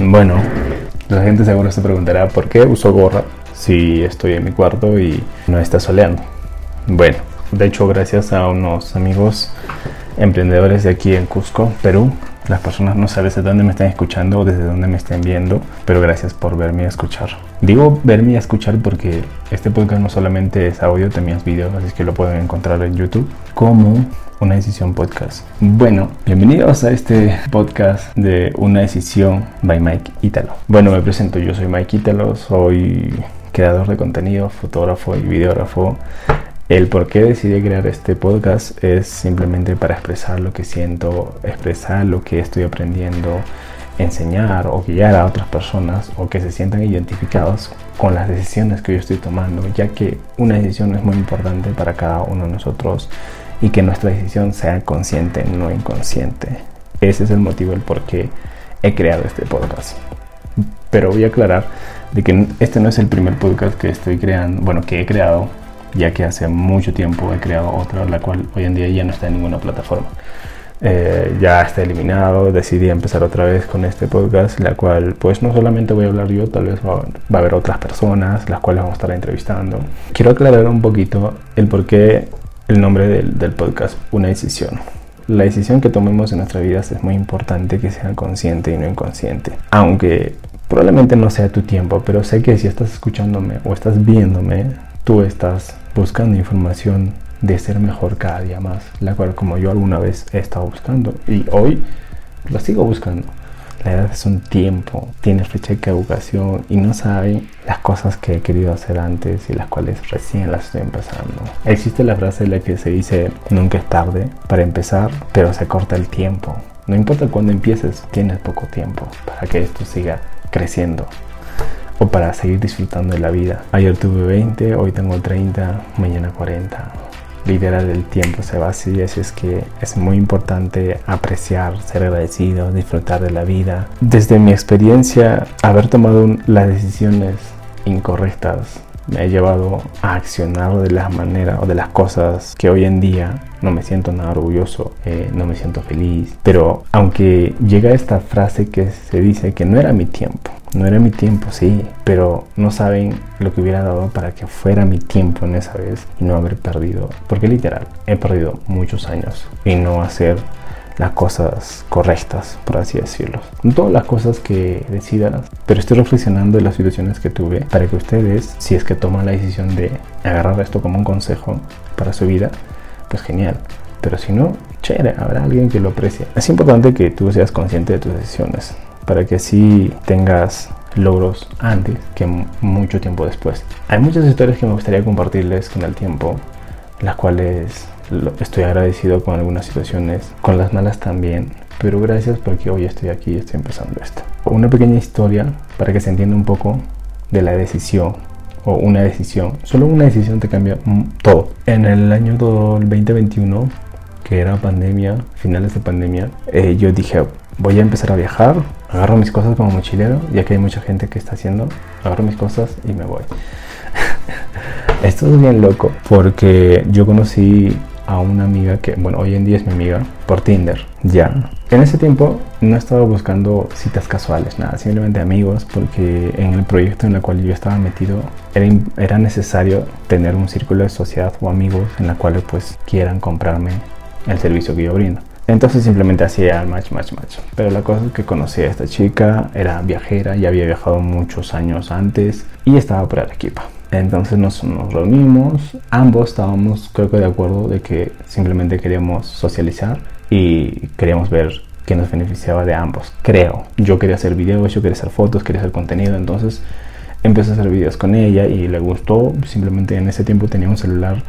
Bueno, la gente seguro se preguntará por qué uso gorra si estoy en mi cuarto y no está soleando. Bueno, de hecho gracias a unos amigos emprendedores de aquí en Cusco, Perú, las personas no saben desde dónde me están escuchando o desde dónde me estén viendo, pero gracias por verme y escuchar. Digo verme y escuchar porque este podcast no solamente es audio, también es video, así que lo pueden encontrar en YouTube como una decisión podcast. Bueno, bienvenidos a este podcast de Una decisión by Mike Italo. Bueno, me presento, yo soy Mike Italo, soy creador de contenido, fotógrafo y videógrafo el por qué decidí crear este podcast es simplemente para expresar lo que siento, expresar lo que estoy aprendiendo, enseñar o guiar a otras personas o que se sientan identificados con las decisiones que yo estoy tomando, ya que una decisión es muy importante para cada uno de nosotros y que nuestra decisión sea consciente, no inconsciente. Ese es el motivo el por qué he creado este podcast. Pero voy a aclarar de que este no es el primer podcast que estoy creando, bueno, que he creado ya que hace mucho tiempo he creado otra, la cual hoy en día ya no está en ninguna plataforma. Eh, ya está eliminado, decidí empezar otra vez con este podcast, la cual pues no solamente voy a hablar yo, tal vez va, a haber otras personas, las cuales vamos a estar entrevistando. Quiero aclarar un poquito el por qué el nombre del, del podcast, una decisión. La decisión que tomemos en nuestras vidas es muy importante que sea consciente y no inconsciente. Aunque probablemente no sea tu tiempo, pero sé que si estás escuchándome o estás viéndome, tú estás buscando información de ser mejor cada día más, la cual como yo alguna vez he estado buscando y hoy la sigo buscando. La edad es un tiempo, tiene fecha de caducación y no sabe las cosas que he querido hacer antes y las cuales recién las estoy empezando. Existe la frase en la que se dice nunca es tarde para empezar, pero se corta el tiempo. No importa cuándo empieces, tienes poco tiempo para que esto siga creciendo o para seguir disfrutando de la vida. Ayer tuve 20, hoy tengo 30, mañana 40. Liderar del tiempo se va así, así es que es muy importante apreciar, ser agradecido, disfrutar de la vida. Desde mi experiencia, haber tomado las decisiones incorrectas me ha llevado a accionar de la manera o de las cosas que hoy en día no me siento nada orgulloso, eh, no me siento feliz. Pero aunque llega esta frase que se dice que no era mi tiempo, no era mi tiempo, sí, pero no saben lo que hubiera dado para que fuera mi tiempo en esa vez y no haber perdido. Porque literal, he perdido muchos años y no hacer las cosas correctas, por así decirlo. Todas las cosas que decidas, pero estoy reflexionando en las situaciones que tuve para que ustedes, si es que toman la decisión de agarrar esto como un consejo para su vida, pues genial. Pero si no, chévere, habrá alguien que lo aprecie. Es importante que tú seas consciente de tus decisiones para que así tengas logros antes que mucho tiempo después. Hay muchas historias que me gustaría compartirles con el tiempo, las cuales estoy agradecido con algunas situaciones, con las malas también, pero gracias porque hoy estoy aquí y estoy empezando esto. Una pequeña historia para que se entienda un poco de la decisión o una decisión. Solo una decisión te cambia todo. En el año 2021, que era pandemia, finales de pandemia, eh, yo dije, voy a empezar a viajar, agarro mis cosas como mochilero, ya que hay mucha gente que está haciendo, agarro mis cosas y me voy. Esto es bien loco porque yo conocí a una amiga que, bueno, hoy en día es mi amiga por Tinder, ya. En ese tiempo no estaba buscando citas casuales, nada, simplemente amigos, porque en el proyecto en el cual yo estaba metido era, era necesario tener un círculo de sociedad o amigos en la cual pues quieran comprarme el servicio que yo brindo. Entonces simplemente hacía match, match, match. Pero la cosa es que conocí a esta chica, era viajera, ya había viajado muchos años antes y estaba por Arequipa. Entonces nos, nos, reunimos, ambos estábamos creo que de acuerdo de que simplemente queríamos socializar y queríamos ver qué nos beneficiaba de ambos, creo. Yo quería hacer videos, yo quería hacer fotos, quería hacer contenido, entonces empecé a hacer videos con ella y le gustó, simplemente en ese tiempo tenía un celular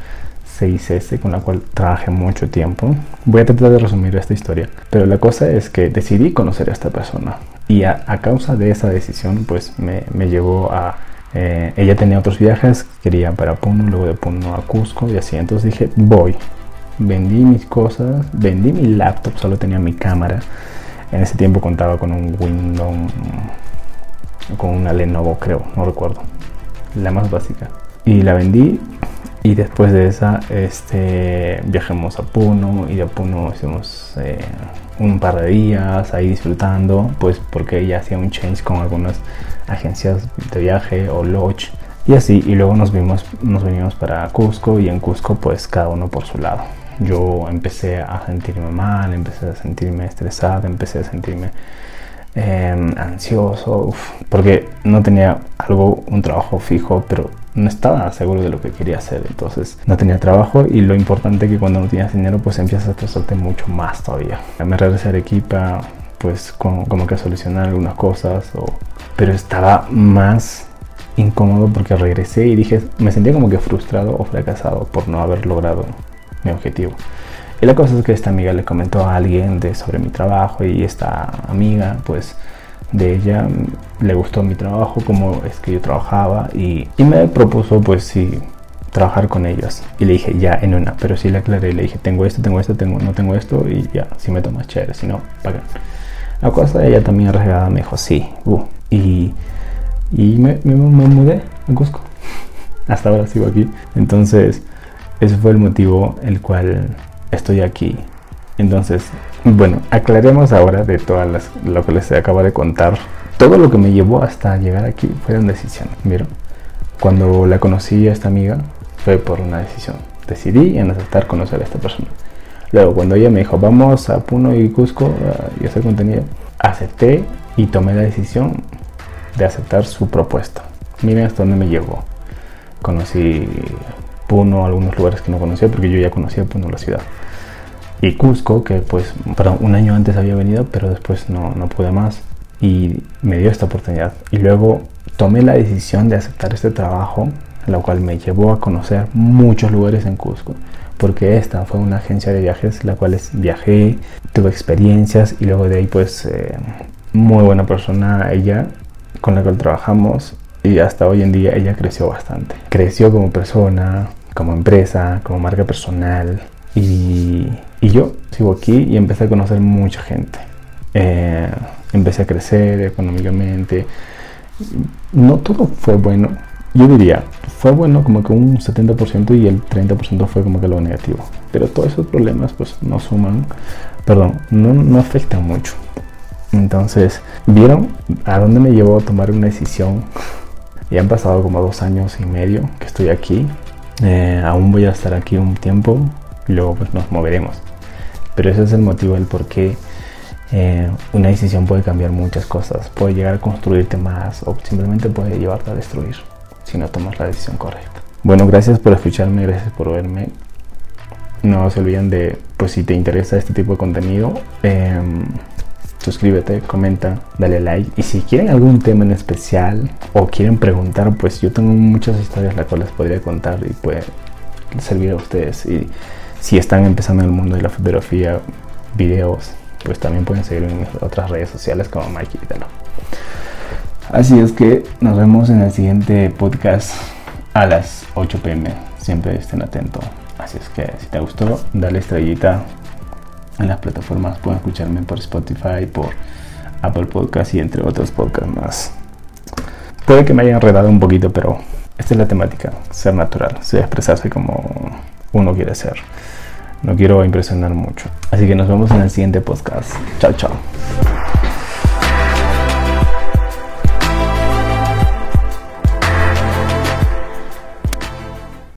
6S con la cual trabajé mucho tiempo. Voy a tratar de resumir esta historia, pero la cosa es que decidí conocer a esta persona y a, causa de esa decisión pues me, me llevó a eh, ella tenía otros viajes, quería para Puno, luego de Puno a Cusco y así. Entonces dije, voy. Vendí mis cosas, vendí mi laptop, solo tenía mi cámara. En ese tiempo contaba con un Windows, con una Lenovo creo, no recuerdo. La más básica. Y la vendí Y después de esa, este, viajamos a Puno y de Puno hicimos eh, un par de días ahí disfrutando, pues porque ella hacía un change con algunas agencias de viaje o lodge y así. Y luego nos vimos, nos venimos para Cusco y en Cusco pues cada uno por su lado. Yo empecé a sentirme mal, empecé a sentirme estresado, empecé a sentirme Em, ansioso, porque no tenía algo, un trabajo fijo, pero no estaba seguro de lo que quería hacer, entonces no tenía trabajo y lo importante que cuando no tienes dinero pues empiezas a estresarte mucho más todavía. Me regresé a Arequipa pues como, como que a solucionar algunas cosas, o, pero estaba más incómodo porque regresé y dije, me sentía como que frustrado o fracasado por no haber logrado mi objetivo. Y la cosa es que esta amiga le comentó a alguien de, sobre mi trabajo y esta amiga, pues de ella mm, le gustó mi trabajo, como es que yo trabajaba y, y me propuso pues sí trabajar con ellos. Y le dije ya en una, pero sí le aclaré, le dije tengo esto, tengo esto, tengo, no tengo esto y ya, si me tomas chévere, si no, pagan. La cosa ella también regada me dijo sí, uh, y, y me, me, me mudé a Cusco. Hasta ahora sigo aquí. Entonces, ese fue el motivo el cual estoy aquí. Entonces, bueno, aclaremos ahora de todas las, lo que les acabo de contar. Todo lo que me llevó hasta llegar aquí fueron decisiones. ¿Vieron? Cuando la conocí a esta amiga fue por una decisión. Decidí en aceptar conocer a esta persona. Luego, cuando ella me dijo, vamos a Puno y Cusco uh, y hacer contenido, acepté y tomé la decisión de aceptar su propuesta. Miren hasta dónde me llevó. Conocí Puno, algunos lugares que no conocía, porque yo ya conocía Puno, la ciudad. Y Cusco, que pues, perdón, un año antes había venido, pero después no, no pude más. Y me dio esta oportunidad. Y luego tomé la decisión de aceptar este trabajo, lo cual me llevó a conocer muchos lugares en Cusco. Porque esta fue una agencia de viajes, la cual viajé, tuve experiencias y luego de ahí pues eh, muy buena persona ella con la cual trabajamos y hasta hoy en día ella creció bastante. Creció como persona, como empresa, como marca personal. Y, y yo sigo aquí y empecé a conocer mucha gente. Eh, empecé a crecer económicamente. No todo fue bueno. Yo diría, fue bueno como que un 70% y el 30% fue como que lo negativo. Pero todos esos problemas pues no suman, perdón, no, no afectan mucho. Entonces, ¿vieron a dónde me llevó a tomar una decisión? Ya han pasado como dos años y medio que estoy aquí eh, aún voy a estar aquí un tiempo y luego pues nos moveremos. Pero ese es el motivo del por qué eh, una decisión puede cambiar muchas cosas. Puede llegar a construirte más o simplemente puede llevarte a destruir si no tomas la decisión correcta. Bueno, gracias por escucharme, gracias por verme. No se olviden de, pues si te interesa este tipo de contenido, eh, suscríbete, comenta, dale like. Y si quieren algún tema en especial o quieren preguntar, pues yo tengo muchas historias las cuales podría contar y puede servir a ustedes. Y si están empezando en el mundo de la fotografía, videos, pues también pueden seguir en otras redes sociales como Mikey Vitalo. Así es que nos vemos en el siguiente podcast a las 8 pm. Siempre estén atentos. Así es que si te gustó, dale estrellita en las plataformas. Pueden escucharme por Spotify, por Apple Podcast y entre otros podcasts más. Puede que me haya enredado un poquito, pero esta es la temática, ser natural, ser expresarse como uno quiere ser. No quiero impresionar mucho. Así que nos vemos en el siguiente podcast. Chao, chao.